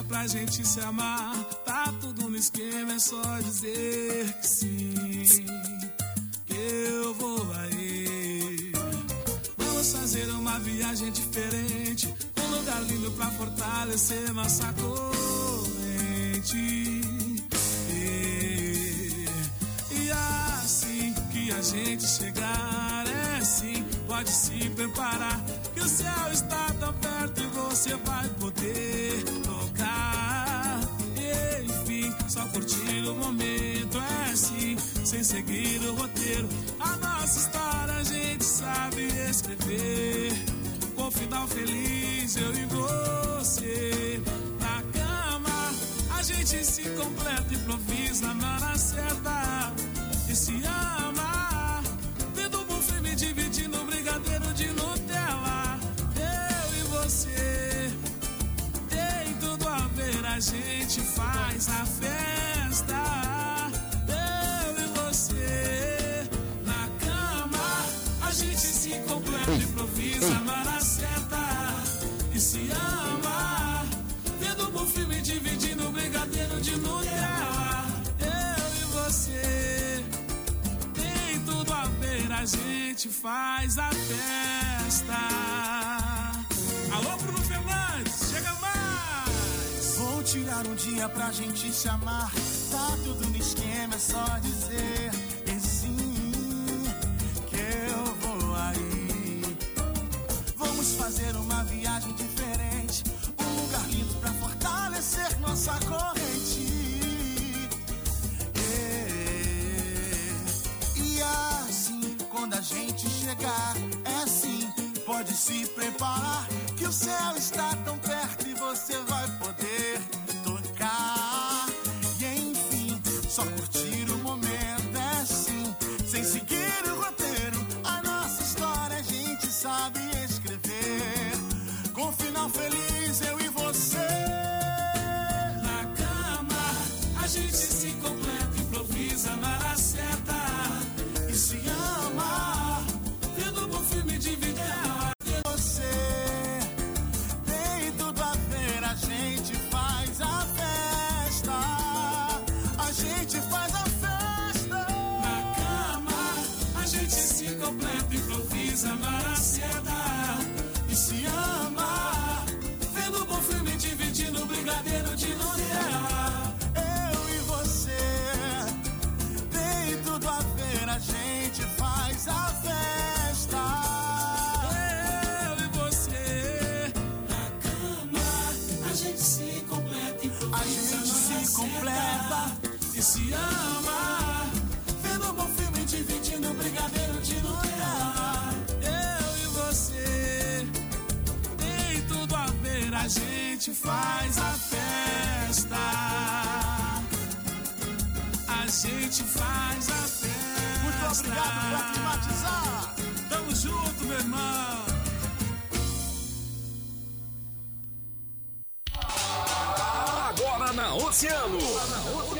Dia pra gente se amar. Tá tudo no esquema, é só dizer que sim. Que eu vou aí. Vamos fazer uma viagem diferente. Um lugar lindo pra fortalecer nossa corrente. E, e assim que a gente chegar, é sim, pode se preparar. Que o céu está tão perto e você vai seguir o roteiro. A nossa história a gente sabe escrever. Com final feliz, eu e você. Na cama, a gente se completa, improvisa na hora certa. E se ama, vendo um filme, dividindo um brigadeiro de Nutella. Eu e você, tem tudo a ver, a gente faz a festa. A gente faz a festa. Alô, Bruno Fernandes, chega mais! Vou tirar um dia pra gente se amar. Tá tudo no esquema, é só dizer e sim que eu vou aí. Vamos fazer uma viagem diferente. Um lugar lindo pra fortalecer nossa corrente. Quando a gente chegar, é sim, pode se preparar. Que o céu está tão perto e você vai ama. Vendo um bom filme, dividindo um brigadeiro de Nutella. Eu e você, tem tudo a ver, a gente faz a festa. A gente faz a festa. Muito obrigado por climatizar. Tamo junto, meu irmão. Agora na Oceano. Agora na Oceano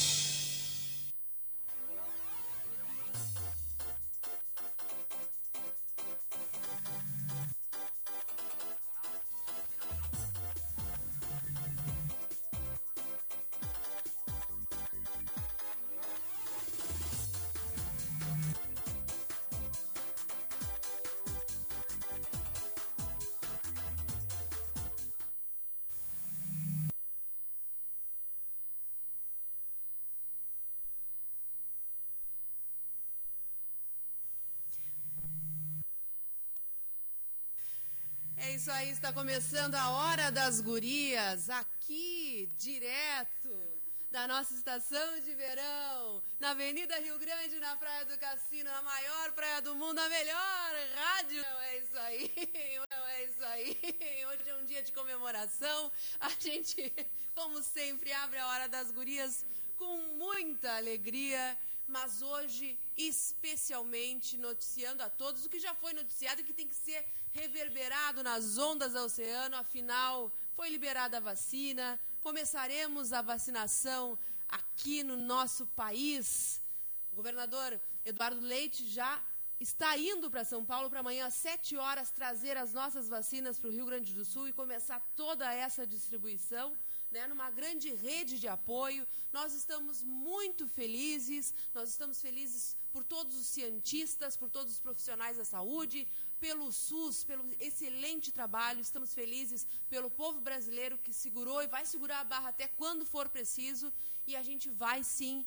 É isso aí, está começando a Hora das Gurias, aqui, direto da nossa estação de verão, na Avenida Rio Grande, na Praia do Cassino, na maior praia do mundo, a melhor rádio. É isso aí, é isso aí. Hoje é um dia de comemoração. A gente, como sempre, abre a Hora das Gurias com muita alegria mas hoje especialmente noticiando a todos o que já foi noticiado e que tem que ser reverberado nas ondas do oceano, afinal foi liberada a vacina, começaremos a vacinação aqui no nosso país. O governador Eduardo Leite já está indo para São Paulo para amanhã às 7 horas trazer as nossas vacinas para o Rio Grande do Sul e começar toda essa distribuição né, numa grande rede de apoio. Nós estamos muito felizes, nós estamos felizes por todos os cientistas, por todos os profissionais da saúde, pelo SUS, pelo excelente trabalho. Estamos felizes pelo povo brasileiro que segurou e vai segurar a barra até quando for preciso. E a gente vai sim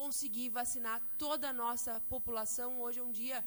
conseguir vacinar toda a nossa população. Hoje é um dia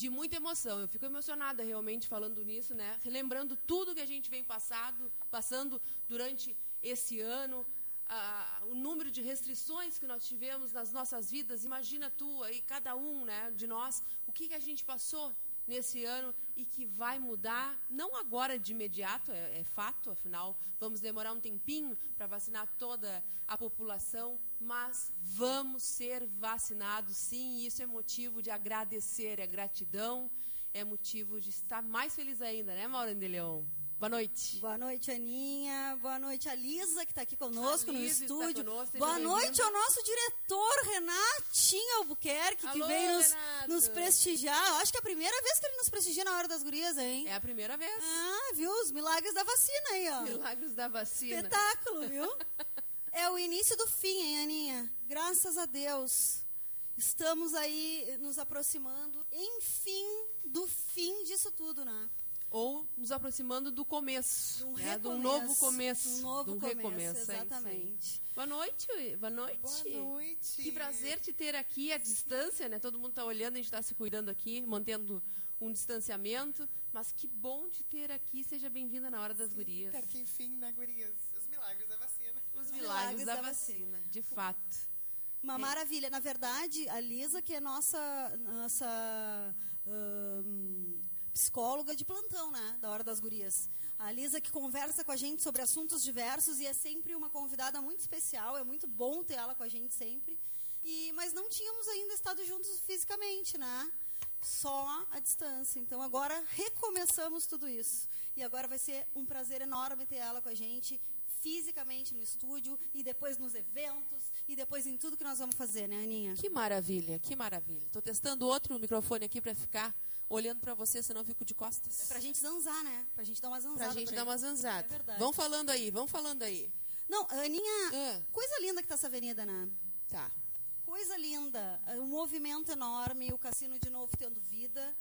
de muita emoção. Eu fico emocionada realmente falando nisso, né? Relembrando tudo que a gente vem passado, passando durante esse ano, a, o número de restrições que nós tivemos nas nossas vidas. Imagina tu aí, cada um, né, de nós, o que, que a gente passou nesse ano e que vai mudar, não agora de imediato, é, é fato, afinal, vamos demorar um tempinho para vacinar toda a população, mas vamos ser vacinados sim, e isso é motivo de agradecer, é gratidão, é motivo de estar mais feliz ainda, né, Maureen de? Boa noite. Boa noite, Aninha. Boa noite, a Lisa, que está aqui conosco no Lisa está estúdio. conosco, Boa noite ao nosso diretor, Renatinho Albuquerque, que Alô, veio nos, nos prestigiar. Eu Acho que é a primeira vez que ele nos prestigia na hora das gurias, hein? É a primeira vez. Ah, viu? Os milagres da vacina aí, ó. Milagres da vacina. Espetáculo, viu? É o início do fim, hein, Aninha? Graças a Deus. Estamos aí nos aproximando, enfim, do fim disso tudo, né? Ou nos aproximando do começo, De um né, de um recomeço, novo começo. Um novo um começo, recomeço, é exatamente. Boa noite, Ui. boa noite. Boa noite. Que prazer te ter aqui à distância, né? Todo mundo está olhando, a gente está se cuidando aqui, mantendo um distanciamento. Mas que bom te ter aqui. Seja bem-vinda na hora das gurias. Até que enfim, né, gurias? Os milagres da vacina. Os milagres da da vacina, de fato. Uma maravilha. Na verdade, a Lisa, que é nossa, nossa ahn, psicóloga de plantão, né? Da Hora das Gurias. A Lisa que conversa com a gente sobre assuntos diversos e é sempre uma convidada muito especial. É muito bom ter ela com a gente sempre. E, mas não tínhamos ainda estado juntos fisicamente, né? Só à distância. Então agora recomeçamos tudo isso. E agora vai ser um prazer enorme ter ela com a gente fisicamente no estúdio e depois nos eventos e depois em tudo que nós vamos fazer, né, Aninha? Que maravilha, que maravilha. Estou testando outro microfone aqui para ficar olhando para você, senão eu fico de costas. Pra gente zanzar, né? Pra gente dar uma zanzada. Pra gente por dar uma zanzada. É verdade. vão falando aí, vão falando aí. Não, Aninha, Ah. coisa linda que tá essa avenida, né? Tá. Coisa linda. Um movimento enorme, o cassino de novo tendo vida,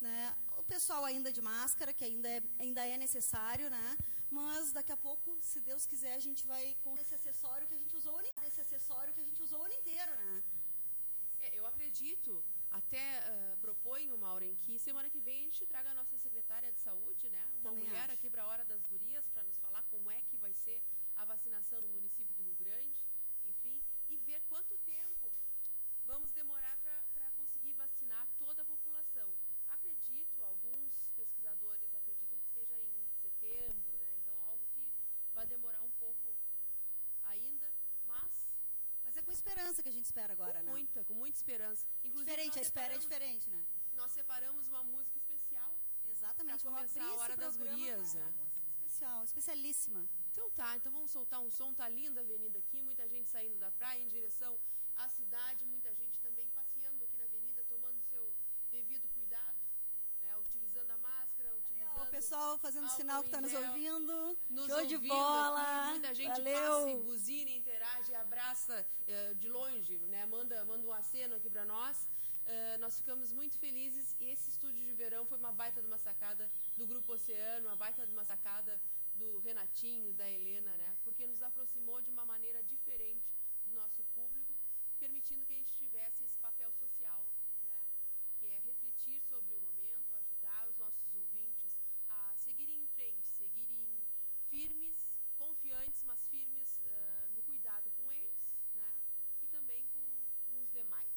né? O pessoal ainda de máscara, que ainda é, ainda é necessário, né? Mas daqui a pouco, se Deus quiser, a gente vai com esse acessório que a gente usou o ano, esse acessório que a gente usou o ano inteiro, né? É, eu acredito, até uh, proponho, Maura, em que semana que vem a gente traga a nossa secretária de saúde, né? Uma Também mulher acho. aqui para a Hora das Gurias, para nos falar como é que vai ser a vacinação no município do Rio Grande, enfim, e ver quanto tempo vamos demorar para conseguir vacinar toda a população. Acredito, alguns pesquisadores acreditam que seja em setembro, né? Então, algo que vai demorar um pouco ainda, mas Mas é com esperança que a gente espera agora, com né? muita, com muita esperança. Inclusive, Diferente, a nós espera é diferente, né? Nós separamos uma música especial. Exatamente. Vamos começar abrir a Hora das Gurias, né? música especial, especialíssima. Então tá, então vamos soltar um som. Tá linda a avenida aqui, muita gente saindo da praia em direção à cidade, muita gente também passeando aqui na avenida, tomando seu devido cuidado, Utilizando a máscara, utilizando. O pessoal fazendo sinal que está nos ouvindo. nos Show de ouvindo bola. aqui, muita gente Valeu. passa e buzina, interage, abraça eh, de longe, né? Manda, manda um aceno aqui para nós. Eh, nós ficamos muito felizes e esse estúdio de verão foi uma baita de uma sacada do Grupo Oceano, uma baita de uma sacada do Renatinho, da Helena, né? Porque nos aproximou de uma maneira diferente do nosso público, permitindo que a gente tivesse esse papel social, né? Que é refletir sobre o momento, ajudar os nossos ouvintes a seguirem em frente, seguirem firmes, confiantes, mas firmes ah, no cuidado com eles, né? E também com, com os demais.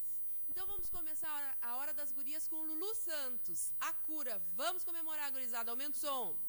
Então vamos começar a hora, a hora das gurias com Lulu Santos, a cura. Vamos comemorar, gurizada. Aumenta o som.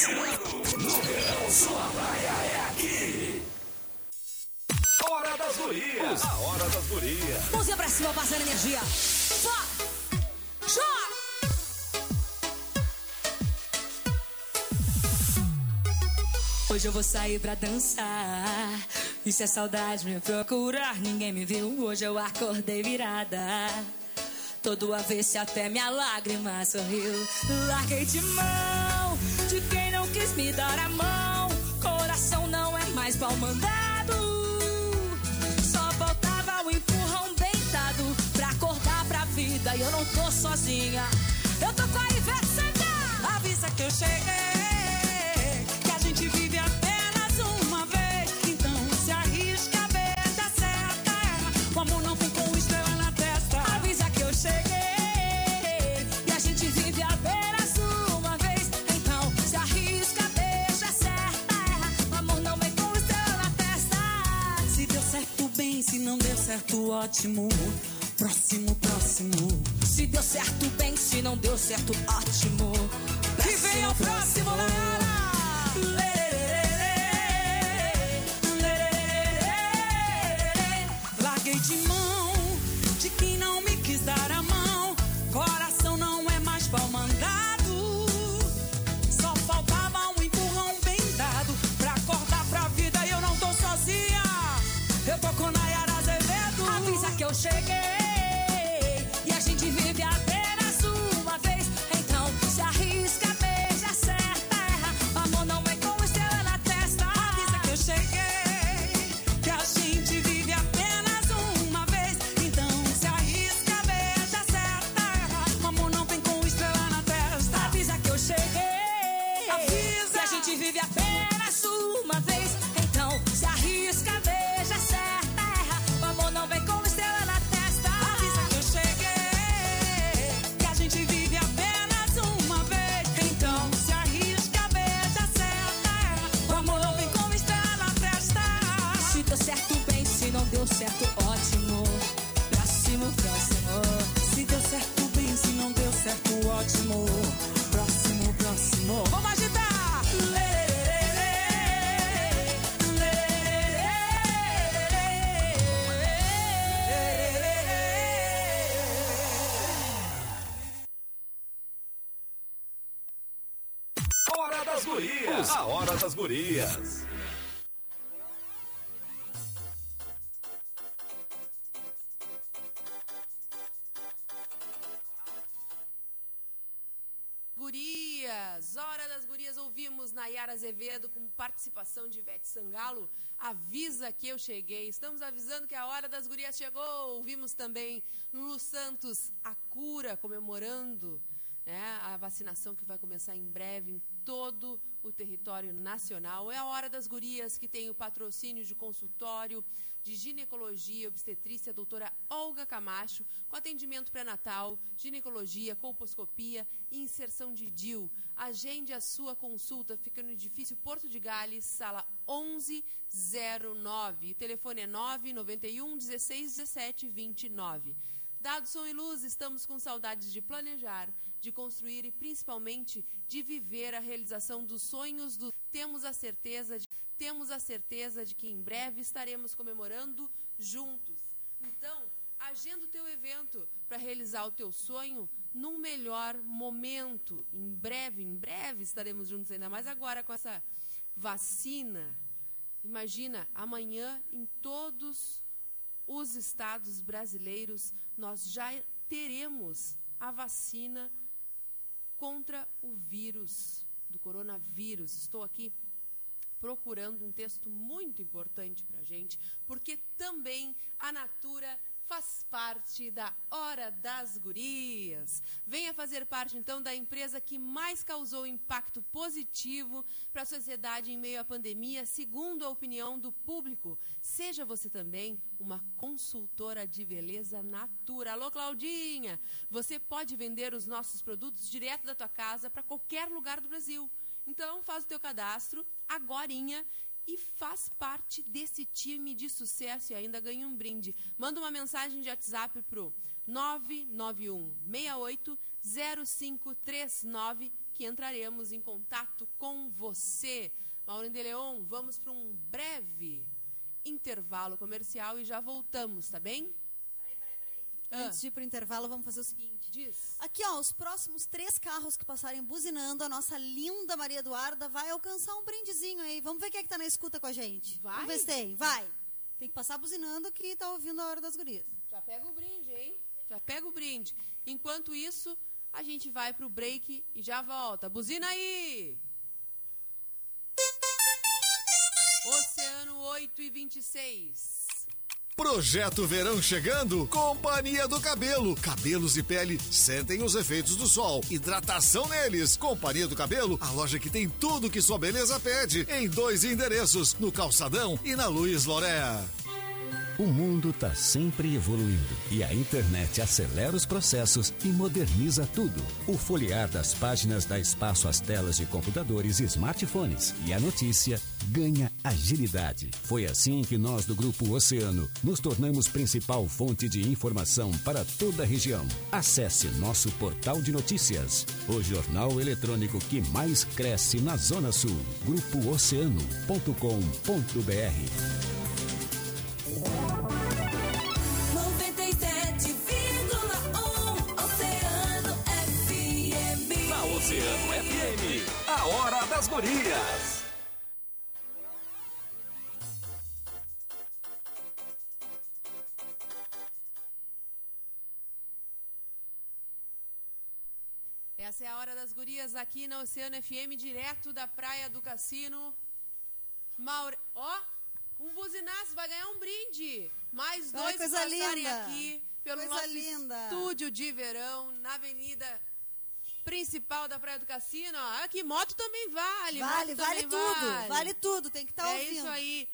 No verão, sua praia é aqui. Hora das gurias. A hora das gurias. Mãozinha pra cima, passando energia. Só! Chora! Hoje eu vou sair pra dançar. E se a saudade me procurar, ninguém me viu. Hoje eu acordei virada. Todo avesso até minha lágrima sorriu. Larguei de mão de quem me dar a mão. Coração não é mais pau mandado. Só faltava um empurrão bem dado pra acordar pra vida. E eu não tô sozinha. Eu tô com a Ivete Sangalo. Avisa que eu cheguei. Certo, ótimo. Próximo, próximo. Se deu certo, bem. Se não deu certo, ótimo. E vem ao próximo, galera. Larguei Azevedo com participação de Ivete Sangalo. Avisa que eu cheguei. Estamos avisando que a hora das gurias chegou. Ouvimos também Lulu Santos, a cura, comemorando né, a vacinação que vai começar em breve em todo o território nacional. É a hora das gurias que tem o patrocínio de consultório de ginecologia e obstetrícia, doutora Olga Camacho, com atendimento pré-natal, ginecologia, colposcopia e inserção de DIL. Agende a sua consulta, fica no edifício Porto de Gales, sala 1109. O telefone é 991 16 17 29. Dados som e luz, estamos com saudades de planejar, de construir e principalmente de viver a realização dos sonhos do temos a certeza de temos a certeza de que em breve estaremos comemorando juntos. Então, agenda o teu evento para realizar o teu sonho num melhor momento. Em breve, em breve estaremos juntos ainda mais agora com essa vacina. Imagina, amanhã em todos os estados brasileiros nós já teremos a vacina contra o vírus do coronavírus. Estou aqui procurando um texto muito importante para a gente, porque também a Natura faz parte da Hora das Gurias. Venha fazer parte, então, da empresa que mais causou impacto positivo para a sociedade em meio à pandemia, segundo a opinião do público. Seja você também uma consultora de beleza Natura. Alô, Claudinha! Você pode vender os nossos produtos direto da tua casa para qualquer lugar do Brasil. Então, faz o teu cadastro agorinha e faz parte desse time de sucesso e ainda ganha um brinde. Manda uma mensagem de WhatsApp pro 991 68 0539 que entraremos em contato com você. Maureen de Leon, vamos para um breve intervalo comercial e já voltamos, tá bem? Ah. Antes de ir pro intervalo, vamos fazer o seguinte. Diz. Aqui, ó, os próximos três carros que passarem buzinando, a nossa linda Maria Eduarda vai alcançar um brindezinho aí. Vamos ver quem é que tá na escuta com a gente. Vai? Vamos ver se tem. Vai. Tem que passar buzinando que tá ouvindo a hora das gurias. Já pega o brinde, hein? Já pega o brinde. Enquanto isso, a gente vai pro break e já volta. Buzina aí! Oceano 8 e 26. Projeto Verão chegando, Companhia do Cabelo. Cabelos e pele sentem os efeitos do sol. Hidratação neles. Companhia do Cabelo, a loja que tem tudo que sua beleza pede. Em dois endereços, no Calçadão e na Luiz Loréa. O mundo está sempre evoluindo e a internet acelera os processos e moderniza tudo. O folhear das páginas dá espaço às telas de computadores e smartphones e a notícia ganha agilidade. Foi assim que nós do Grupo Oceano nos tornamos principal fonte de informação para toda a região. Acesse nosso portal de notícias, o jornal eletrônico que mais cresce na Zona Sul. grupooceano.com.br Hora das gurias. Essa é a hora das gurias aqui na Oceano FM, direto da Praia do Cassino. Maure... Ó, um buzinaço, vai ganhar um brinde. Mais Ai, dois coisa passarem linda. aqui pelo Coisa nosso linda. estúdio de verão, na avenida principal da Praia do Cassino. Ó, aqui, moto também vale. Vale, vale também tudo. Vale. Vale tudo. Tem que estar é ouvindo. isso aí.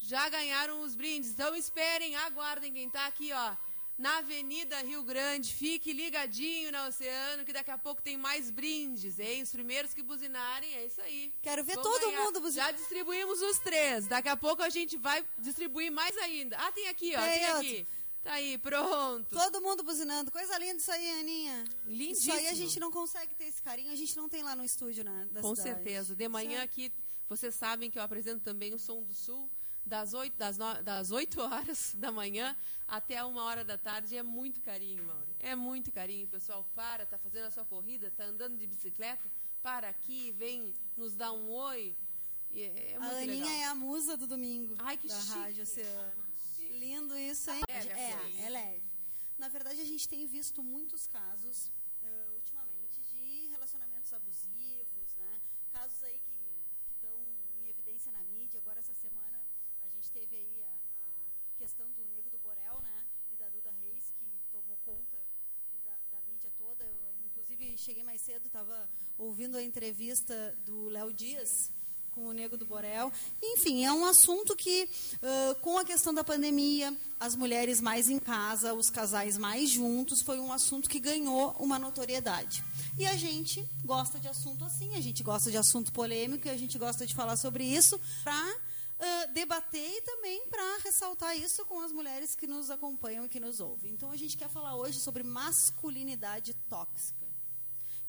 Já ganharam os brindes. Então esperem, aguardem quem tá aqui, ó. Na Avenida Rio Grande. Fique ligadinho na Oceano, que daqui a pouco tem mais brindes, hein? Os primeiros que buzinarem, é isso aí. Quero ver Vão todo ganhar. mundo buzinar. Já distribuímos os três. Daqui a pouco a gente vai distribuir mais ainda. Ah, tem aqui, ó. Tem Tem, outro. Tá aí, pronto. Todo mundo buzinando. Coisa linda isso aí, Aninha. Lindíssimo. Isso aí a gente não consegue ter esse carinho. A gente não tem lá no estúdio, né? Da Com cidade. certeza. De manhã é- aqui, vocês sabem que eu apresento também o Som do Sul, das 8, das, no- das 8 horas da manhã até uma hora da tarde. É muito carinho, Mauro. É muito carinho. O pessoal para, tá fazendo a sua corrida, tá andando de bicicleta, para aqui, vem nos dar um oi. É, é A Aninha legal. é a musa do domingo. Ai, que da chique. Rádio Oceano. Lindo isso, hein? É, coisa. é leve. Na verdade, a gente tem visto muitos casos eh, ultimamente de relacionamentos abusivos, né? Casos aí que estão em evidência na mídia. Agora, essa semana, a gente teve aí a, a questão do Nego do Borel, né? E da Duda Reis, que tomou conta da, da mídia toda. Eu, inclusive, cheguei mais cedo, estava ouvindo a entrevista do Léo Dias com o Nego do Borel. Enfim, é um assunto que, ãh, com a questão da pandemia, as mulheres mais em casa, os casais mais juntos, foi um assunto que ganhou uma notoriedade. E a gente gosta de assunto assim, a gente gosta de assunto polêmico e a gente gosta de falar sobre isso para debater e também para ressaltar isso com as mulheres que nos acompanham e que nos ouvem. Então a gente quer falar hoje sobre masculinidade tóxica.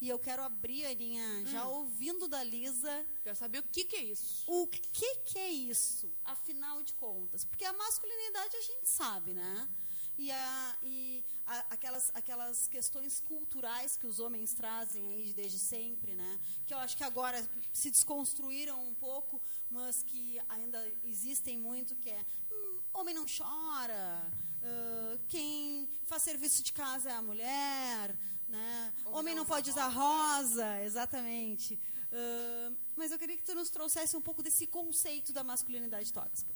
E eu quero abrir, Aninha, já ouvindo da Lisa, Quero saber o que, que é isso. o que, que é isso, afinal de contas? Porque a masculinidade a gente sabe, né? E, a, e a- aquelas, aquelas questões culturais que os homens trazem aí desde sempre, né? Que eu acho que agora se desconstruíram um pouco, mas que ainda existem muito, que é hum, homem não chora, ah, quem faz serviço de casa é a mulher, né? Homem, não pode usar rosa, exatamente. Ah, mas eu queria que tu nos trouxesse um pouco desse conceito da masculinidade tóxica.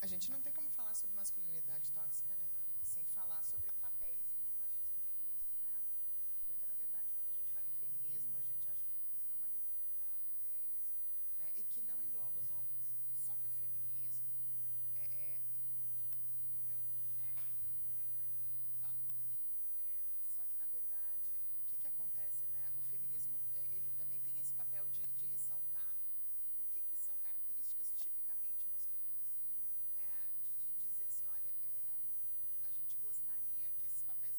A gente não tem como falar sobre masculinidade tóxica, né, Mari? Sem falar sobre papéis entre machismo e feminismo, né? Porque, na verdade, quando a gente fala em feminismo, a gente acha que o feminismo é uma demanda das mulheres, né? E que não engloba os homens. Só que o feminismo é... é... Tá. É, Só que, na verdade, o que, que acontece, né? O feminismo, eh, ele também tem esse papel de, de ressaltar o que, que são características tipicamente masculinas né, de, de dizer assim, olha, é, a gente gostaria que esses papéis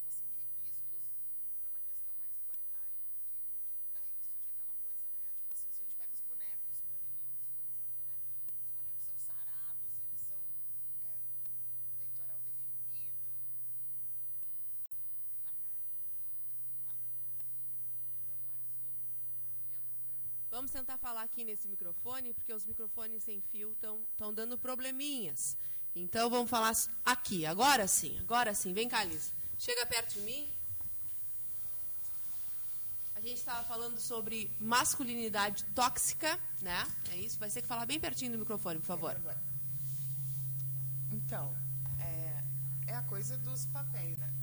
Vamos tentar falar aqui nesse microfone, porque os microfones sem fio estão dando probleminhas. Então vamos falar aqui. Agora sim, agora sim. Vem cá, Liz. Chega perto de mim. A gente estava falando sobre masculinidade tóxica, né? É isso? Vai ser que falar bem pertinho do microfone, por favor. Então, é, é a coisa dos papéis, né?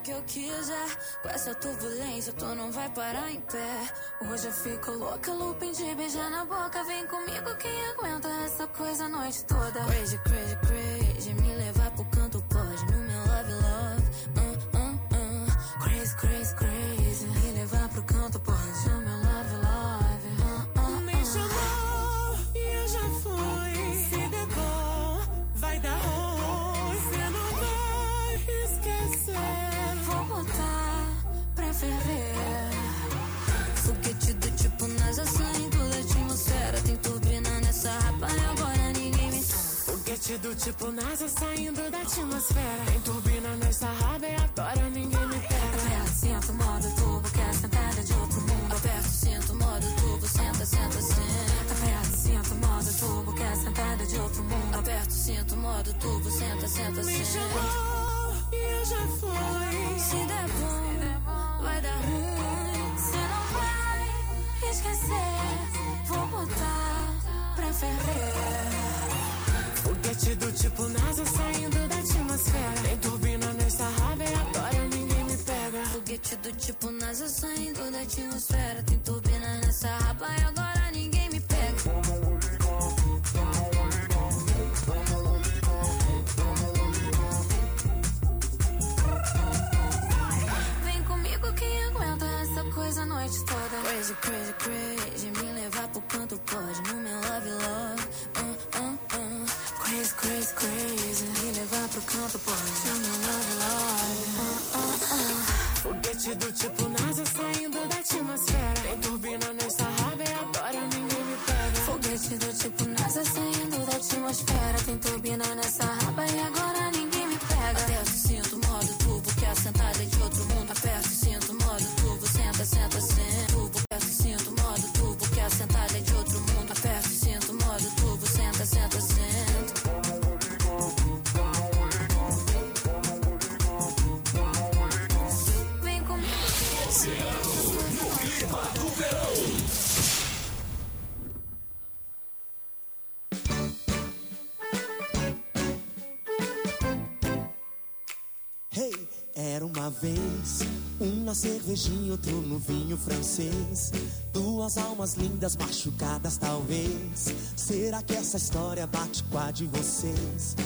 Que eu quiser. Com essa turbulência, tu não vai parar em pé. Hoje eu fico louca, looping de beijar na boca. Vem comigo, quem aguenta essa coisa a noite toda. Crazy, crazy, crazy. Do tipo NASA saindo da atmosfera. Tem turbina nessa raba e agora ninguém me pega. Aperta, sinto, modo turbo, quer sentada de outro mundo. Aperta, sinto, modo turbo, senta, senta, senta. Aperta, sinto, modo turbo, quer sentada de outro mundo. Aperta, sinto, modo turbo, senta, senta, Me senta. chamou e eu já fui. Se der bom, vai dar ruim. Cê não vai esquecer. Vou botar pra ferver. Foguete do tipo NASA saindo da atmosfera. Tem turbina nessa raba e agora ninguém me pega. Foguete do tipo NASA saindo da atmosfera. Tem turbina nessa raba e agora ninguém me pega. Coisa a noite toda. Crazy, crazy, crazy. Me levar pro canto pode no meu love, love. Uh, uh. Crazy, crazy, crazy. Me levar pro canto no meu love, love. Foguete do tipo NASA saindo da atmosfera. Tem turbina nessa raba e agora ninguém me pega. Foguete do tipo NASA saindo da atmosfera. Tem turbina vez um na cervejinha, outro no vinho francês. Duas almas lindas machucadas, talvez. Será que essa história bate com a de vocês?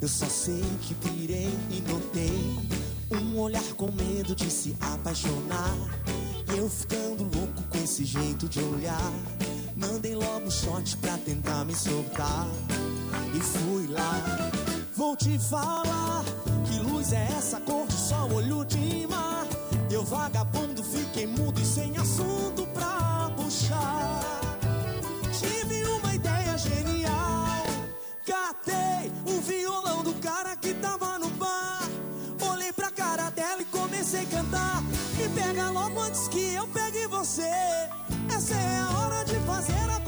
Eu só sei que pirei e notei um olhar com medo de se apaixonar. E eu ficando louco com esse jeito de olhar. Mandei logo um shot pra tentar me soltar. E fui lá. Vou te falar que luz é essa cor de sol, olho de mar. Eu vagabundo fiquei mudo e sem assunto pra puxar. Tive uma ideia genial. Catei o violão do cara que tava no bar. Olhei pra cara dela e comecei a cantar. Me pega logo antes que eu pegue você. Essa é a hora de fazer acontecer.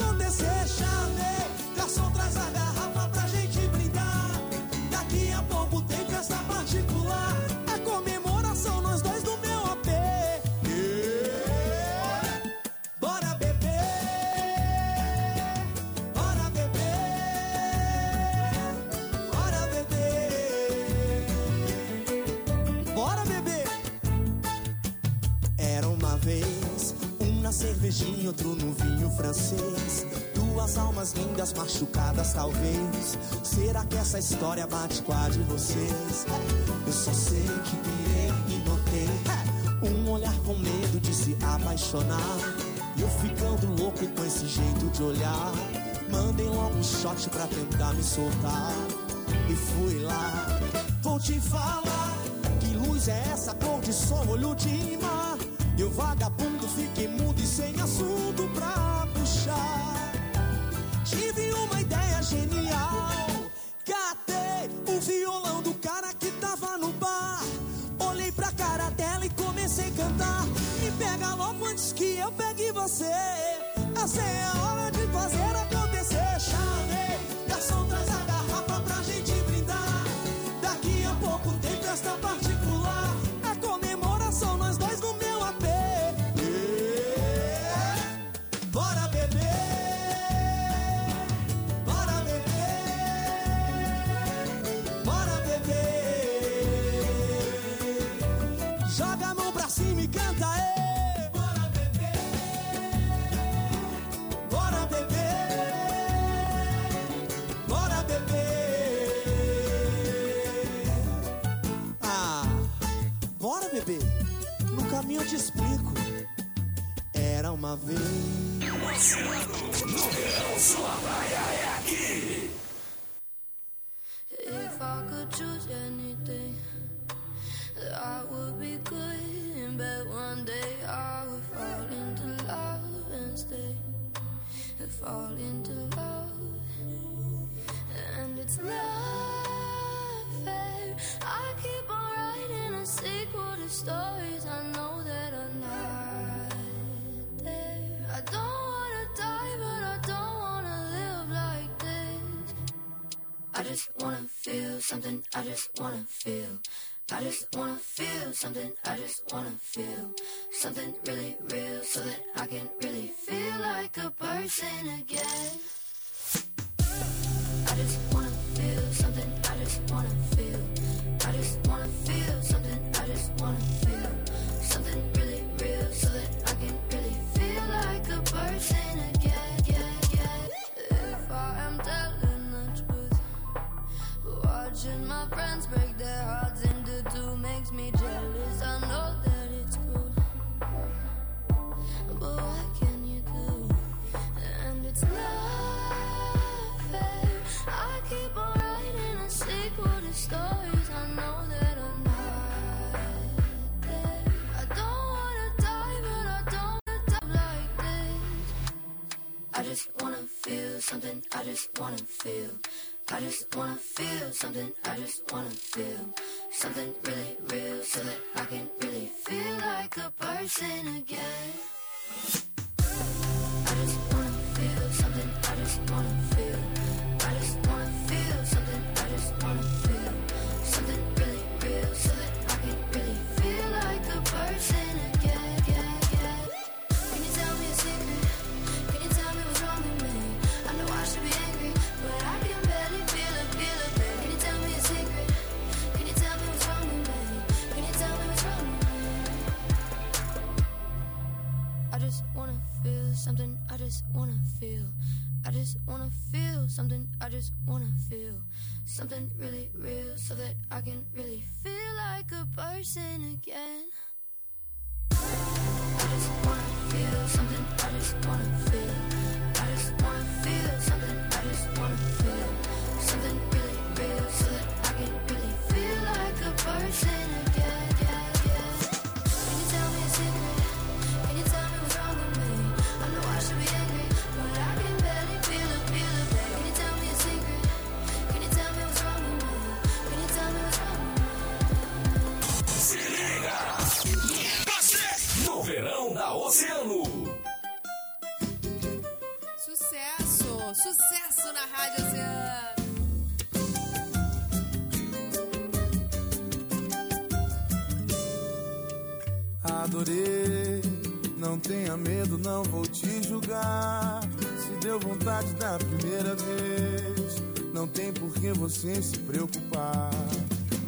Cervejinha, outro no vinho francês. Duas almas lindas machucadas, talvez. Será que essa história bate com a de vocês? Eu só sei que pirei e notei um olhar com medo de se apaixonar. Eu ficando louco com esse jeito de olhar. Mandei logo um shot pra tentar me soltar. e fui lá. Vou te falar que luz é essa cor de sol, olho de mar. E o vagabundo fiquei mudo e sem assunto pra puxar. Tive uma ideia genial. Catei o violão do cara que tava no bar. Olhei pra cara dela e comecei a cantar. Me pega logo antes que eu pegue você. Essa é a hora de fazer acontecer. baby. Something, I just wanna feel. I just wanna feel something, I just wanna feel something really real so that I can really feel like a person again. I just wanna feel something, I just wanna my friends break their hearts into two makes me jealous. I know that it's cruel, but what can you do? And it's not fair. I keep on writing a sequel to stories I know that are not there. I don't wanna die, but I don't wanna die like this. I just wanna feel something, I just wanna feel. I just wanna feel something, I just wanna feel something really real so that I can really feel like a person again. I just wanna feel something, I just wanna just wanna feel. I just wanna feel something, I just wanna feel something really real so that I can really feel like a person again. I just wanna feel something, I just wanna feel. I just wanna feel something, I just wanna feel something really real so that I can really feel like a person again. Sucesso! Na Rádio Oceano! Adorei, não tenha medo, não vou te julgar. Se deu vontade da primeira vez, não tem por que você se preocupar.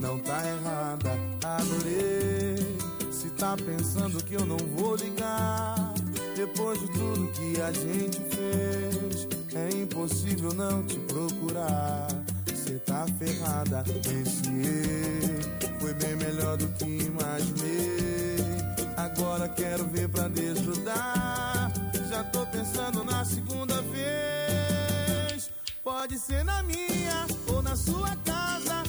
Não tá errada, adorei. Se tá pensando que eu não vou ligar, depois de tudo que a gente fez, é impossível não te procurar. Cê tá ferrada, esse erro foi bem melhor do que imaginei. Agora quero ver pra desgrudar. Já tô pensando na segunda vez. Pode ser na minha ou na sua casa,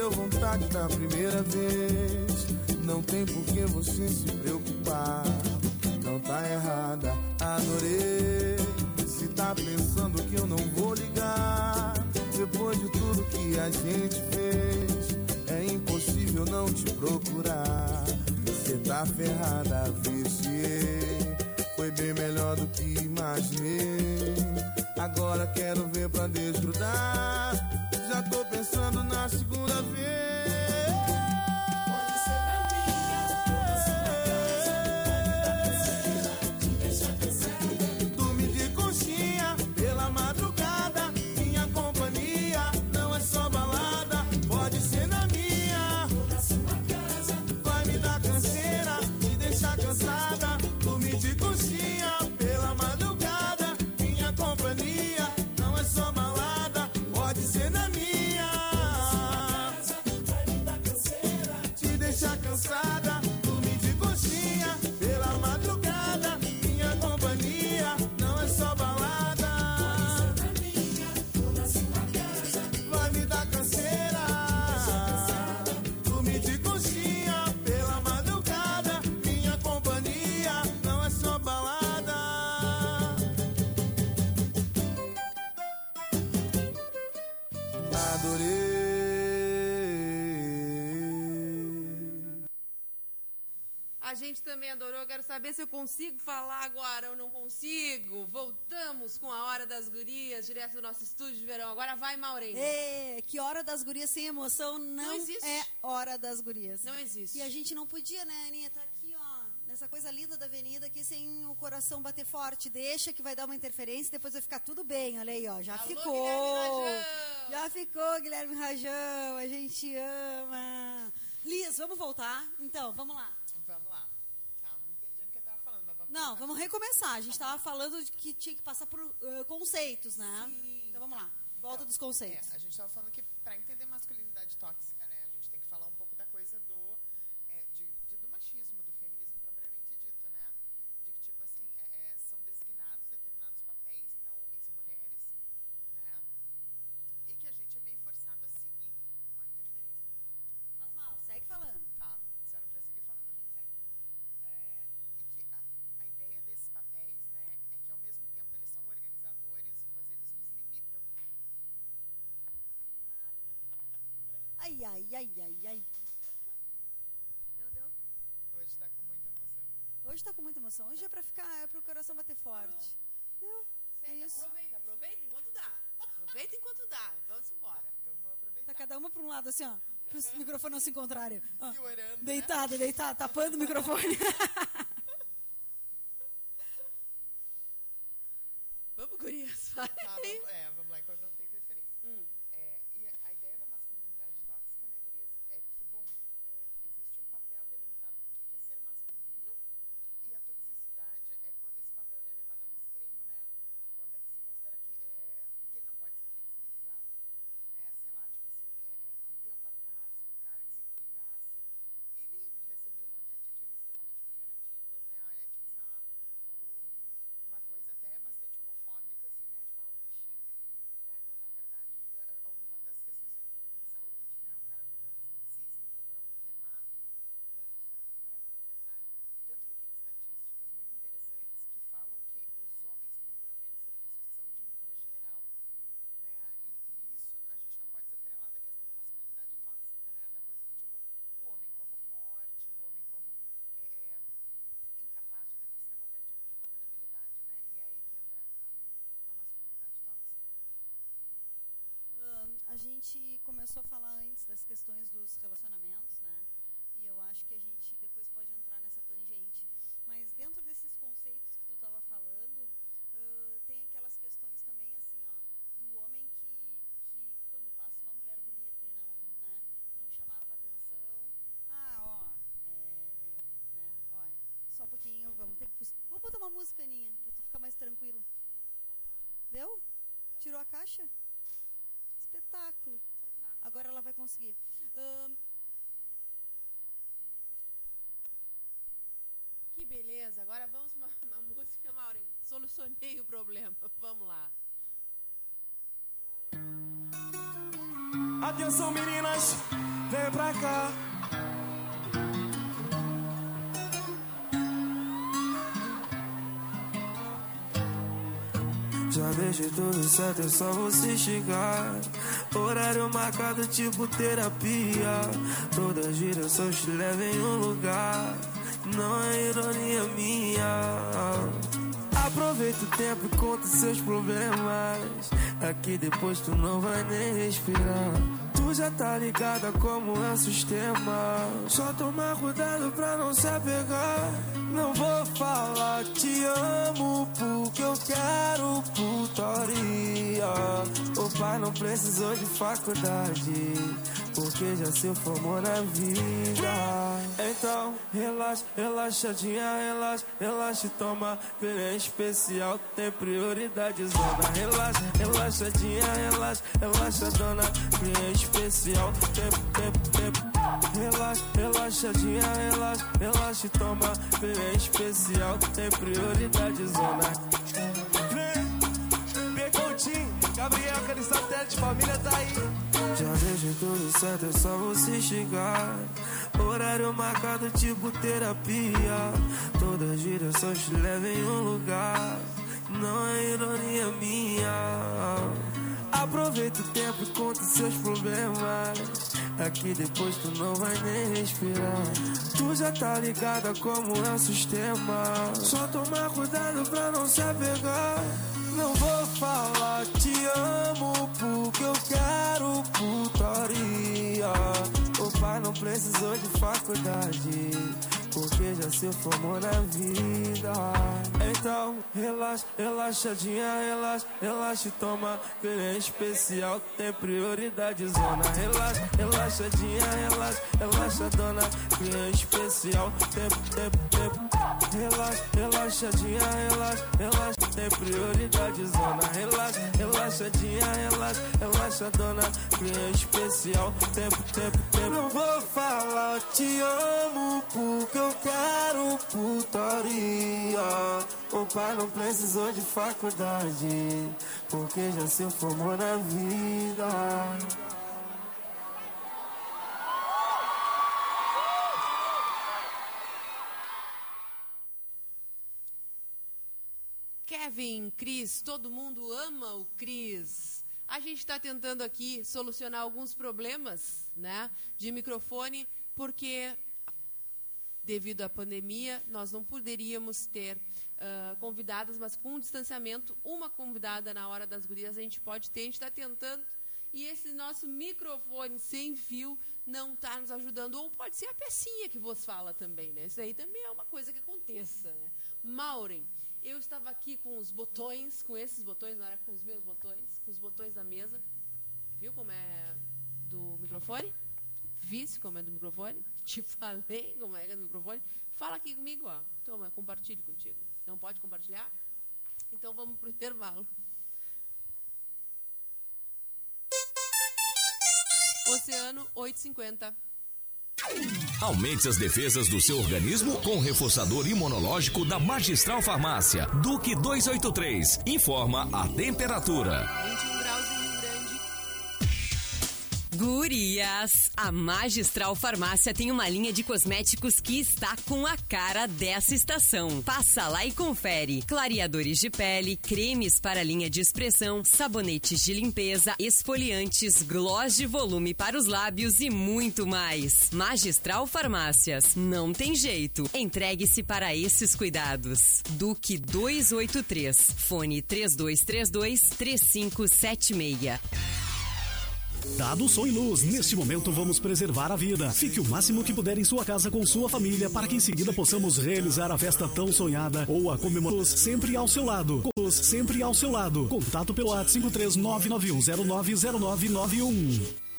deu vontade da primeira vez, não tem por que você se preocupar. Não tá errada, adorei. Se tá pensando que eu não vou ligar, depois de tudo que a gente fez, é impossível não te procurar. Cê tá ferrada, viciei. Foi bem melhor do que imaginei. Agora quero ver pra desgrudar. Tô pensando na segunda deixar gente também adorou. Quero saber se eu consigo falar agora ou não consigo. Voltamos com a Hora das Gurias, direto do nosso estúdio de verão. Agora vai, Maureen. É, que hora das gurias sem emoção não, Não existe. é hora das gurias. Não existe. E a gente não podia, né, Aninha? Tá aqui, ó, nessa coisa linda da avenida aqui, sem o coração bater forte. Deixa que vai dar uma interferência, depois vai ficar tudo bem. Olha aí, ó, já Alô, ficou. Guilherme Rajão. Já ficou, Guilherme Rajão. A gente ama. Liz, vamos voltar? Então. Vamos lá. Tá, não entendi o que eu tava falando, mas vamos Não, vamos recomeçar. A gente estava falando de que tinha que passar por eh, conceitos, né? Então vamos lá. Volta dos conceitos. É, a gente estava falando que para entender masculinidade tóxica, né, a gente tem que falar um pouco da coisa do, é, de, de- do machismo, do feminismo propriamente dito, né? De que, tipo assim, é, é, são designados determinados papéis para homens e mulheres, né? E que a gente é meio forçado a seguir com a interferência. Não faz mal, segue falando. Ai, ai, ai, ai. Meu Deus. Hoje tá com muita emoção. Hoje tá com muita emoção. Hoje é pra ficar, é pro coração bater forte. Entendeu? É isso. Aproveita, aproveita enquanto dá. Aproveita enquanto dá. Vamos embora. Então vou aproveitar. Tá cada uma pra um lado, assim, ó. Para os microfones não se encontrarem. Ó, Se orando, né? deitada, deitada, tapando o microfone. Vamos, gurias. vai. Tá, vamos, é, vamos lá, enquanto não tem a gente começou a falar antes das questões dos relacionamentos, né? E eu acho que a gente depois pode entrar nessa tangente. Mas dentro desses conceitos que tu estava falando, uh, tem aquelas questões também, assim, ó, do homem que, que quando passa uma mulher bonita e não, né, não chamava atenção. Ah, ó, é, é, né, olha, só um pouquinho, vamos ter que... Vou botar uma música, Aninha, pra tu ficar mais tranquila. Deu? Tirou a caixa? Espetáculo. Agora ela vai conseguir. Que beleza. Agora vamos para uma, uma música, Maureen. Solucionei o problema. Vamos lá. Atenção meninas, vem pra cá. Já deixei tudo certo, é só você chegar. Horário marcado, tipo terapia. Todas as direções te levam em um lugar. Não é ironia minha. Aproveita o tempo e conta seus problemas. Aqui depois tu não vai nem respirar. Tu já tá ligada como é o sistema. Só tomar cuidado pra não se apegar. Não vou falar te amo porque eu quero putaria. O pai não precisou de faculdade. Porque já se formou na vida. Então, relaxa, relaxadinha, relaxa, relaxa e toma pela especial. Tem prioridade, zona. Relaxa, relaxadinha, relaxa, relaxa, dona. Cliente especial, tempo, tempo, tempo. Relaxa, relaxadinha, relaxa, relaxa e toma pela especial. Tem prioridade, zona. Vem, Gabriel, aquele satélite, família tá aí. Já deixei tudo certo, é só você chegar. Horário marcado, tipo terapia. Todas as direções te levam em um lugar. Não é ironia minha. Aproveita o tempo e conta seus problemas. Aqui depois tu não vai nem respirar. Tu já tá ligada como é o sistema. Só tomar cuidado pra não se apegar. Não vou falar te amo porque eu quero putaria. O pai não precisou de faculdade. Porque já se formou na vida. Então, relaxa, relaxadinha, relaxa, relaxa e toma pela especial. Tem prioridade, zona. Relaxa, relaxadinha, relaxa, relaxa, dona. Cliente especial. Tempo, tempo, tempo. Relaxa, relaxadinha, relaxa, relaxa. Prioridade, zona. Relaxa, relaxadinha, relaxa, relaxa, dona. Cliente especial. Tempo, tempo, tempo. Não vou falar te amo porque eu quero putaria. O pai não precisou de faculdade porque já se formou na vida. Kevin, Cris, todo mundo ama o Cris. A gente está tentando aqui solucionar alguns problemas né, de microfone, porque devido à pandemia nós não poderíamos ter ah, convidadas, mas com distanciamento, uma convidada na hora das gurias a gente pode ter, a gente está tentando. E esse nosso microfone sem fio não está nos ajudando. Ou pode ser a pecinha que vos fala também, né? Isso aí também é uma coisa que aconteça, né? Maureen, eu estava aqui com os botões, com esses botões, não era com os meus botões, com os botões da mesa. Viu como é do microfone? Visse como é do microfone? Te falei como é do microfone? Fala aqui comigo, ó. Toma, compartilhe contigo. Não pode compartilhar? Então vamos pro intervalo. Oceano 850. Aumente as defesas do seu organismo com o reforçador imunológico da Magistral Farmácia. Duque 283. Informa a temperatura. Gurias, a Magistral Farmácia tem uma linha de cosméticos que está com a cara dessa estação. Passa lá e confere. Clareadores de pele, cremes para linha de expressão, sabonetes de limpeza, esfoliantes, gloss de volume para os lábios e muito mais. Magistral Farmácias, não tem jeito. Entregue-se para esses cuidados. Duque 283, fone 3232 3576. Dado som e luz, neste momento vamos preservar a vida. Fique o máximo que puder em sua casa com sua família para que em seguida possamos realizar a festa tão sonhada ou a comemoração sempre ao seu lado. Luz sempre ao seu lado. Contato pelo WhatsApp 53991090991.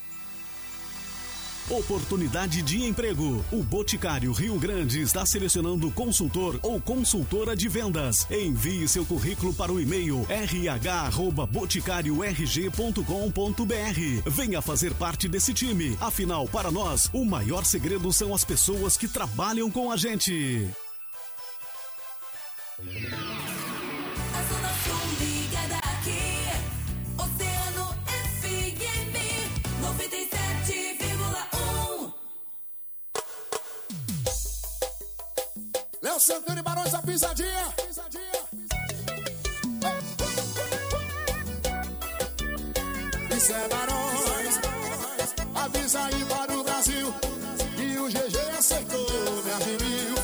Oportunidade de emprego. O Boticário Rio Grande está selecionando consultor ou consultora de vendas. Envie seu currículo para o e-mail rh@boticariorg.com.br. Venha fazer parte desse time. Afinal, para nós, o maior segredo são as pessoas que trabalham com a gente. Santana e Barões da Pisadinha. Isso é Barões. Avisa aí para o Brasil. Que o GG acertou, me admiro.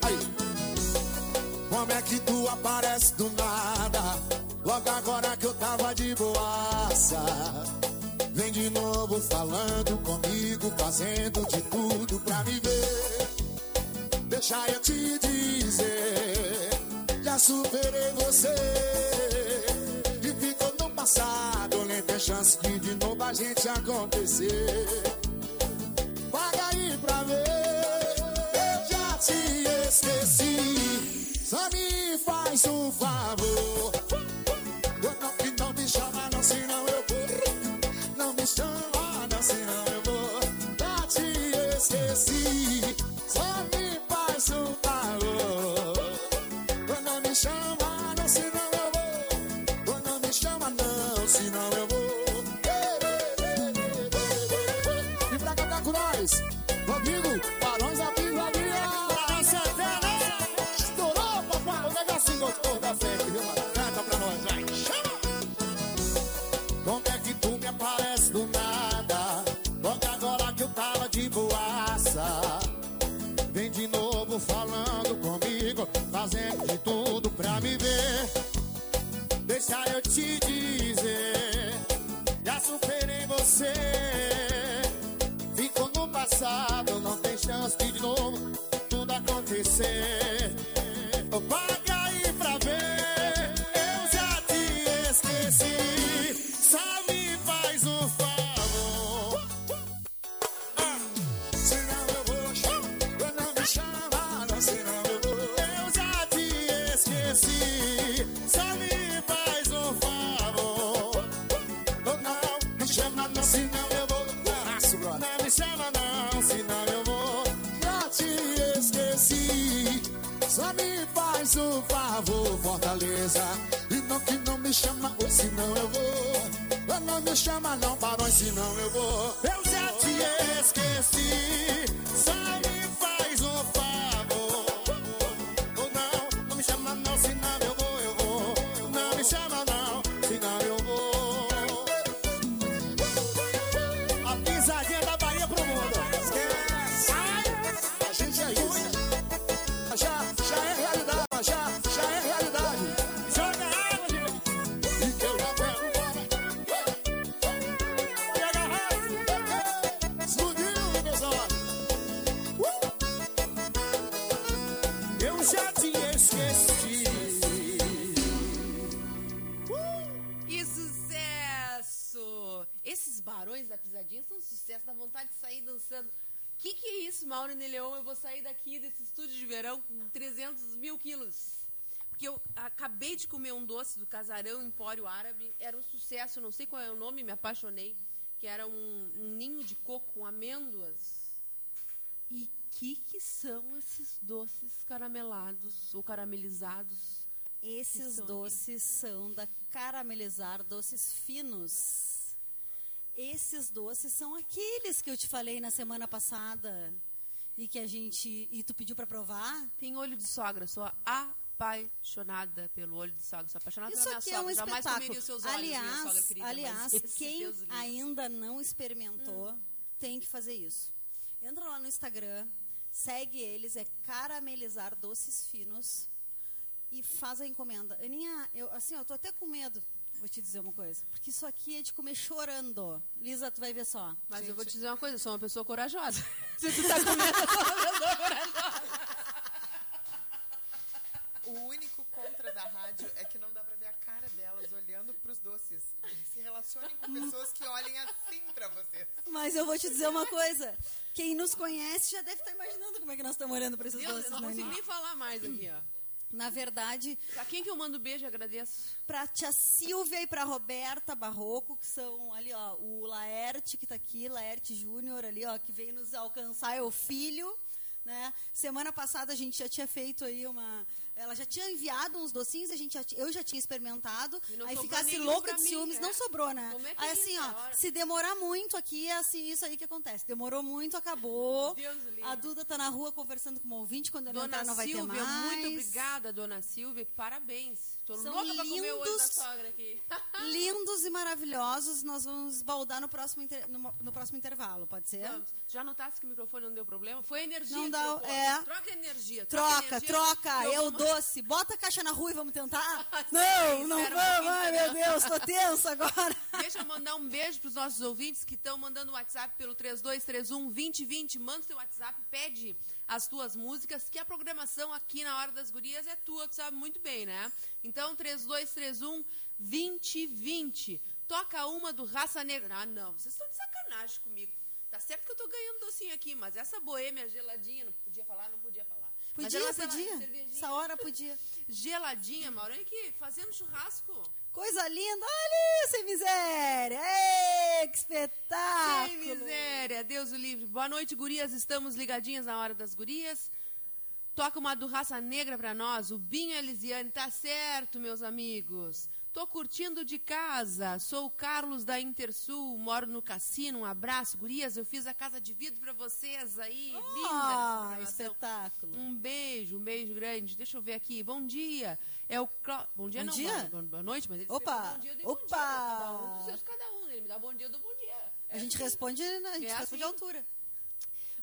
Aí. Como é que tu aparece do nada? Logo agora que eu tava de boaça. Vem de novo falando comigo, fazendo de tudo pra me ver. Deixa eu te dizer, já superei você. E ficou no passado, nem tem chance de de novo a gente acontecer. Paga aí pra ver, eu já te esqueci. Só me faz um favor. Não, não me chama, não, senão eu vou. Não me chama, não, senão eu vou. Já te esqueci. Já te esqueci. Que sucesso! Esses barões da pisadinha são um sucesso, dá vontade de sair dançando. Que que é isso, Mauro Neleon? Eu vou sair daqui desse estúdio de verão com 300 mil quilos. Porque eu acabei de comer um doce do Casarão Empório Árabe. Era um sucesso, não sei qual é o nome, me apaixonei. Que era um, um ninho de coco com amêndoas. E que que são esses doces caramelados ou caramelizados? Esses são doces são da Caramelizar Doces Finos. Esses doces são aqueles que eu te falei na semana passada e que a gente e tu pediu para provar. Tem olho de sogra, sou apaixonada pelo olho de sogra, sou apaixonada Isso pela minha aqui é um sogra. Jamais espetáculo. comeria os seus olhos, minha sogra aliás, querida, aliás, quem ainda não experimentou tem que fazer isso. Entra lá no Instagram, segue eles, é Caramelizar Doces Finos e faz a encomenda. Aninha, eu, assim, eu tô até com medo, vou te dizer uma coisa. Porque isso aqui é de comer chorando. Lisa, tu vai ver só. Mas eu vou te dizer uma coisa, eu sou uma pessoa corajosa. Se tu tá comendo, eu sou uma pessoa corajosa. O único contra da rádio é que não dá pra ver a cara cara olhando pros doces. Se relacionem com pessoas que olhem assim pra vocês. Mas eu vou te dizer uma coisa. Quem nos conhece já deve estar imaginando como é que nós estamos olhando para esses Deus, doces. eu não né, consigo nem falar mais aqui, ó. Na verdade, Pra quem que eu mando beijo, agradeço. pra tia Silvia e pra Roberta Barroco, que são ali, ó, o Laerte que tá aqui, Laerte Júnior ali, ó, que veio nos alcançar, é o filho, né? Semana passada a gente já tinha feito aí uma... Ela já tinha enviado uns docinhos, a gente já eu já tinha experimentado. Aí ficasse louca de mim, ciúmes, né? não sobrou, né? Como é que aí é assim, ó, hora? se demorar muito aqui, é assim, isso aí que acontece. Demorou muito, acabou. Deus o. A Duda tá na rua conversando com uma ouvinte, quando eu não Dona entrar não vai ter Silvia, mais. muito obrigada, dona Silvia. Parabéns. Tô São louca pra comer o olho da lindos. sogra aqui. lindos e maravilhosos. Nós vamos esbaldar no próximo, inter- no, no próximo intervalo, pode ser? Vamos. Já notasse que o microfone não deu problema? Foi energia Não dá- é. Troca energia. Troca, energia. troca, Eu é o vou- doce. Bota a caixa na rua e vamos tentar? Sim, não, não espera um vamos. Ai, meu Deus, tô tensa agora. Deixa eu mandar um beijo pros nossos ouvintes que estão mandando WhatsApp pelo 3231 2020. Manda o teu WhatsApp, pede as tuas músicas, que a programação aqui na Hora das Gurias é tua, que sabe muito bem, né? Então, 3231 2020. Toca uma do Raça Negra. Ah, não, vocês estão de sacanagem comigo. Tá certo que eu tô ganhando docinho aqui, mas essa boêmia geladinha, não podia falar, não podia falar. Podia, podia. Essa hora podia. Geladinha, Mauro, olha aqui, fazendo churrasco. Coisa linda. Olha isso, sem miséria. Ei, que espetáculo. Sem miséria, Deus o livre. Boa noite, gurias. Estamos ligadinhas na hora das gurias. Toca uma do Raça Negra pra nós, o Binho Elisiane. Tá certo, meus amigos. Tô curtindo de casa. Sou o Carlos da Intersul, moro no cassino. Um abraço, gurias. Eu fiz a casa de vidro pra vocês aí. Linda Ah, programação. espetáculo. Um beijo, um beijo grande. Deixa eu ver aqui. Bom dia. É o Clá... Bom dia Bom não, dia? boa, boa noite, mas ele Opa, bom dia eu dei bom opa. dia. Cada um, seus cada um. Ele me dá bom dia, eu dou bom dia. A gente responde, né? a gente É responde assim. à altura.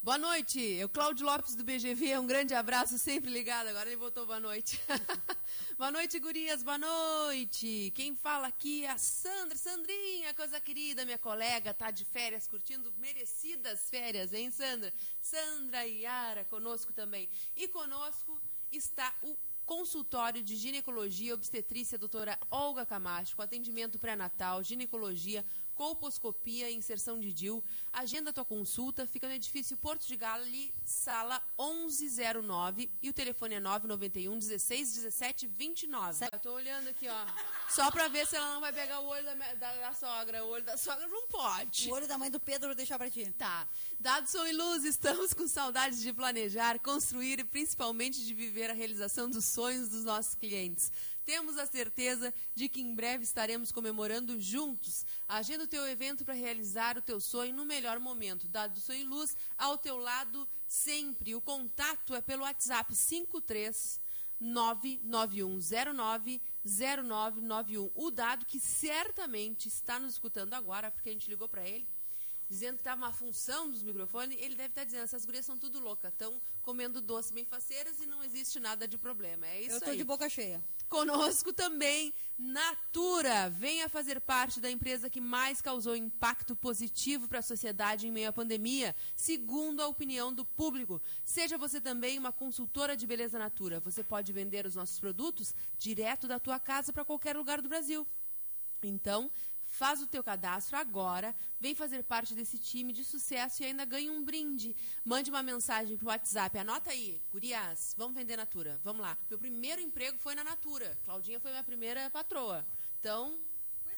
Boa noite, eu Cláudio Lopes do BGV, um grande abraço, sempre ligado, agora ele botou boa noite. boa noite, gurias, boa noite. Quem fala aqui é a Sandra, Sandrinha, coisa querida, minha colega, tá de férias, curtindo merecidas férias, hein, Sandra? Sandra e Yara conosco também. E conosco está o consultório de ginecologia obstetrícia doutora Olga Camacho, com atendimento pré-natal, ginecologia, colposcopia e inserção de DIL. Agenda tua consulta, fica no edifício Porto de Gali, sala 1109 e o telefone é 991 16 17 29. Eu tô olhando aqui, ó, só pra ver se ela não vai pegar o olho da, da- da sogra. O olho da sogra não pode. O olho da mãe do Pedro eu vou deixar pra ti. Tá. Dados e luz, estamos com saudades de planejar, construir e principalmente de viver a realização dos sonhos dos nossos clientes. Temos a certeza de que em breve estaremos comemorando juntos. Agenda o teu evento para realizar o teu sonho no melhor momento. Dado e luz ao teu lado sempre. O contato é pelo WhatsApp 53 99109 0991. O dado que certamente está nos escutando agora, porque a gente ligou para ele, dizendo que estava uma função dos microfones, ele deve estar dizendo, essas gurias são tudo loucas, estão comendo doce bem faceiras e não existe nada de problema. É isso Eu aí. de boca cheia. Conosco também, Natura. Venha fazer parte da empresa que mais causou impacto positivo para a sociedade em meio à pandemia, segundo a opinião do público. Seja você também uma consultora de beleza Natura. Você pode vender os nossos produtos direto da tua casa para qualquer lugar do Brasil. Então, faz o teu cadastro agora, vem fazer parte desse time de sucesso e ainda ganha um brinde. Mande uma mensagem pro WhatsApp, anota aí, Gurias, vamos vender Natura, vamos lá. Meu primeiro emprego foi na Natura, Claudinha foi minha primeira patroa. Então,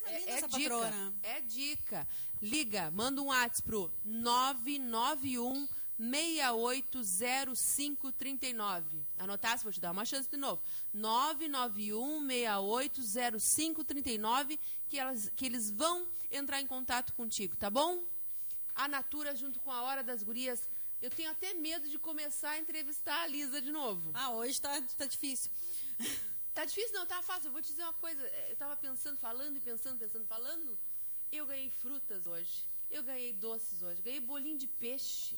é, é essa dica, patroa, né? é dica. Liga, manda um WhatsApp pro 991 680539. Anotasse, vou te dar uma chance de novo. 991 680539 que, elas, que eles vão entrar em contato contigo, tá bom? A Natura junto com a Hora das Gurias. Eu tenho até medo de começar a entrevistar a Lisa de novo. Ah, hoje tá, tá difícil. Tá difícil? Não, tá fácil. Eu vou te dizer uma coisa. é, Eu tava pensando, falando e pensando, pensando, falando. Eu ganhei frutas hoje. Eu ganhei doces hoje. Ganhei bolinho de peixe.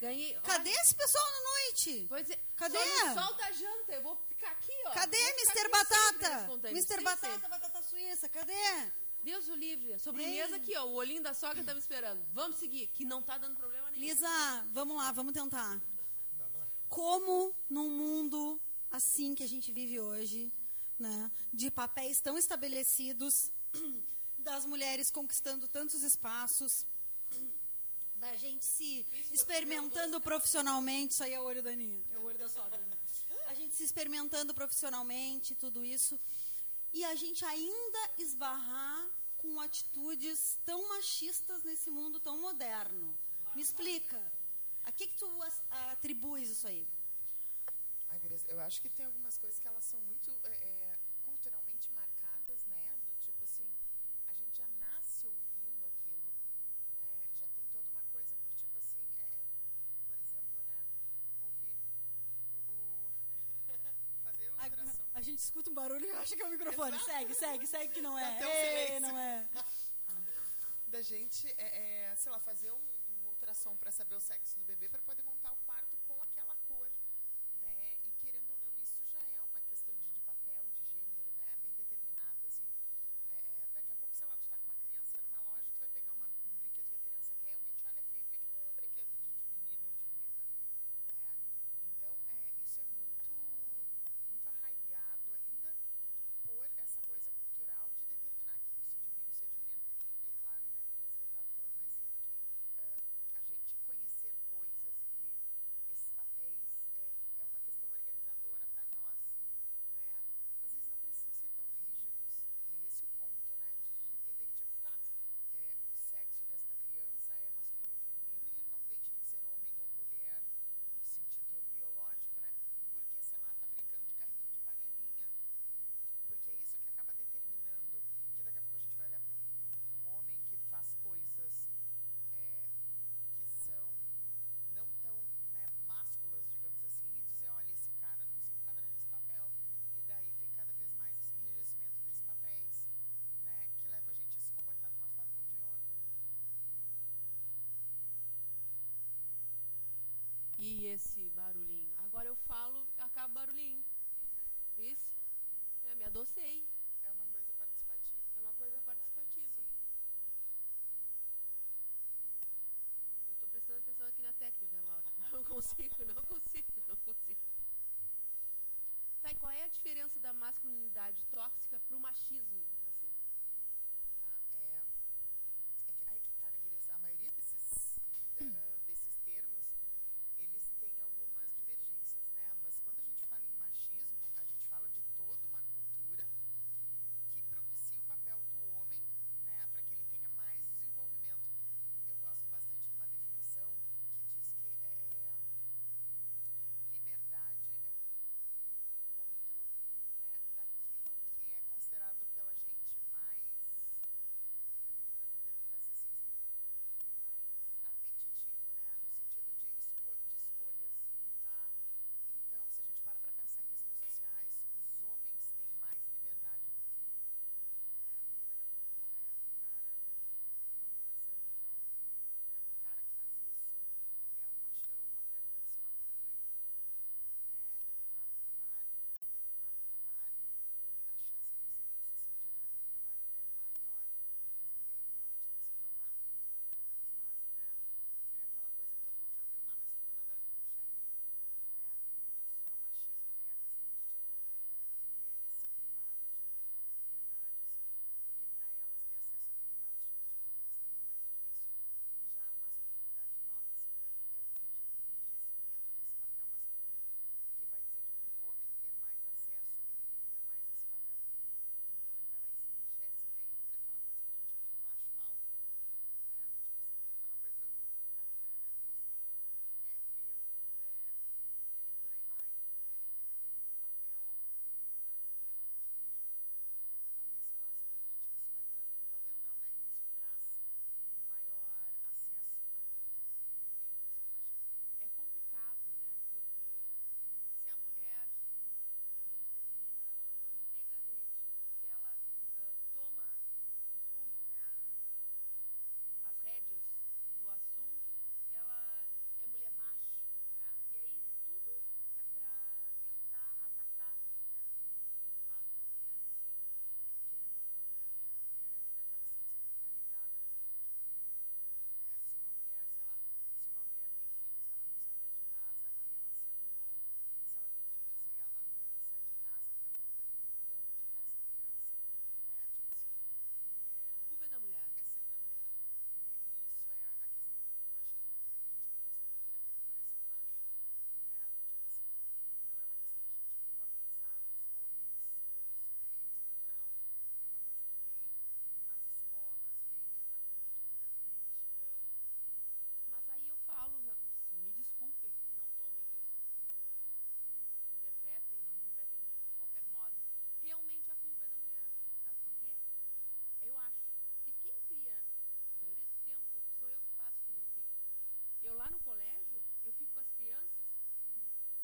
Ganhei. Cadê olha... esse pessoal na noite? Pois é. Cadê? Solta a janta, eu vou ficar aqui, ó. Cadê Mr. Batata? Mr. Batata, batata suíça, cadê? Deus o livre, a sobremesa Ei. aqui, ó, o olhinho da sogra tá me esperando. Vamos seguir, que não tá dando problema nenhum. Lisa, vamos lá, vamos tentar. Como num mundo assim que a gente vive hoje, né, de papéis tão estabelecidos, das mulheres conquistando tantos espaços, da gente se experimentando profissionalmente, isso aí é o olho da Aninha, é o olho da sogra. Né? A gente se experimentando profissionalmente, tudo isso, e a gente ainda esbarrar com atitudes tão machistas nesse mundo tão moderno. Me explica, a que, que tu atribuis isso aí? eu acho que tem algumas coisas que elas são muito é, é A gente escuta um barulho e acha que é o microfone. Exato. Segue, segue, segue que não é. Até Ei, não é. Da gente, é, é, sei lá, fazer um, um ultrassom para saber o sexo do bebê para poder montar o quarto e esse barulhinho. Agora eu falo, acaba barulhinho. Isso? É, me adocei. É uma coisa participativa. É uma coisa participativa. Eu estou prestando atenção aqui na técnica, Laura. Não consigo, não consigo, não consigo. Tá, e qual é a diferença da masculinidade tóxica para o machismo? Eu lá no colégio, eu fico com as crianças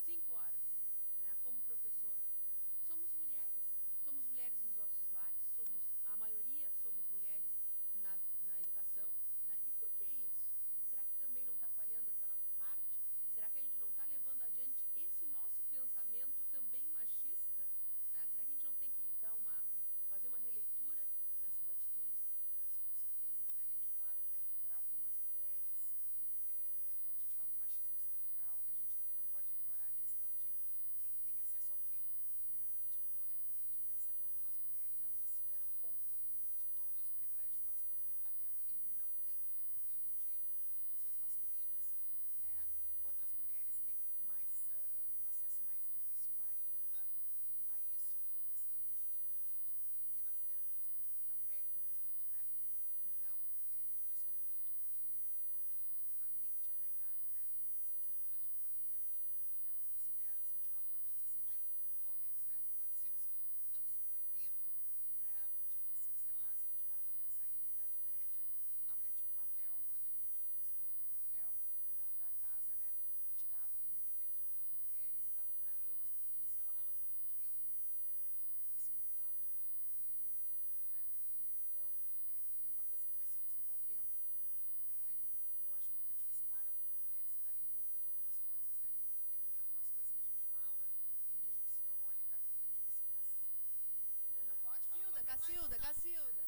cinco horas, né, como professora. Somos mulheres, somos mulheres nos nossos lares, somos a maioria somos mulheres nas, na educação, né? E por que isso? Será que também não está falhando essa nossa parte? Será que a gente não está levando adiante esse nosso pensamento também machista? Né? Será que a gente não tem que dar uma fazer uma releitura nessas atitudes? Mas com certeza, né? É que, claro, é, para algumas mulheres, é, quando a gente fala do machismo estrutural, a gente também não pode ignorar a questão de quem tem acesso ao quê. Né? Tipo, é, de pensar que algumas mulheres elas já se deram conta de todos os privilégios que elas poderiam estar tendo e não têm em detrimento de funções masculinas. Né? Outras mulheres têm mais, uh, um acesso mais difícil ainda a isso por questão de, de, de, de financeira, por questão de cor da pele, por questão de, né? Então, é, tudo isso é muito, muito, muito, muito minimamente arraigado, né? São estruturas de poder que, que elas consideram, assim, de nós por dizer assim, ah, homens, né, favorecidos. Não, isso foi vindo, né? Do tipo assim, sei lá, se a gente para pra pensar em Idade Média, a mulher tinha um papel de, de, de esposa do troféu, cuidava da casa, né? Tiravam os bebês de algumas mulheres e davam para amas, porque, sei lá, elas não podiam é, ter esse contato com o filho, né? Então, é, é uma coisa que foi se desenvolvendo, né? E, e eu acho muito difícil para algumas mulheres se darem conta de algumas coisas, né? É que nem algumas coisas que a gente fala, e um dia a gente se olha e dá conta que, tipo assim, Cass... já pode falar? Cacilda. Cacilda.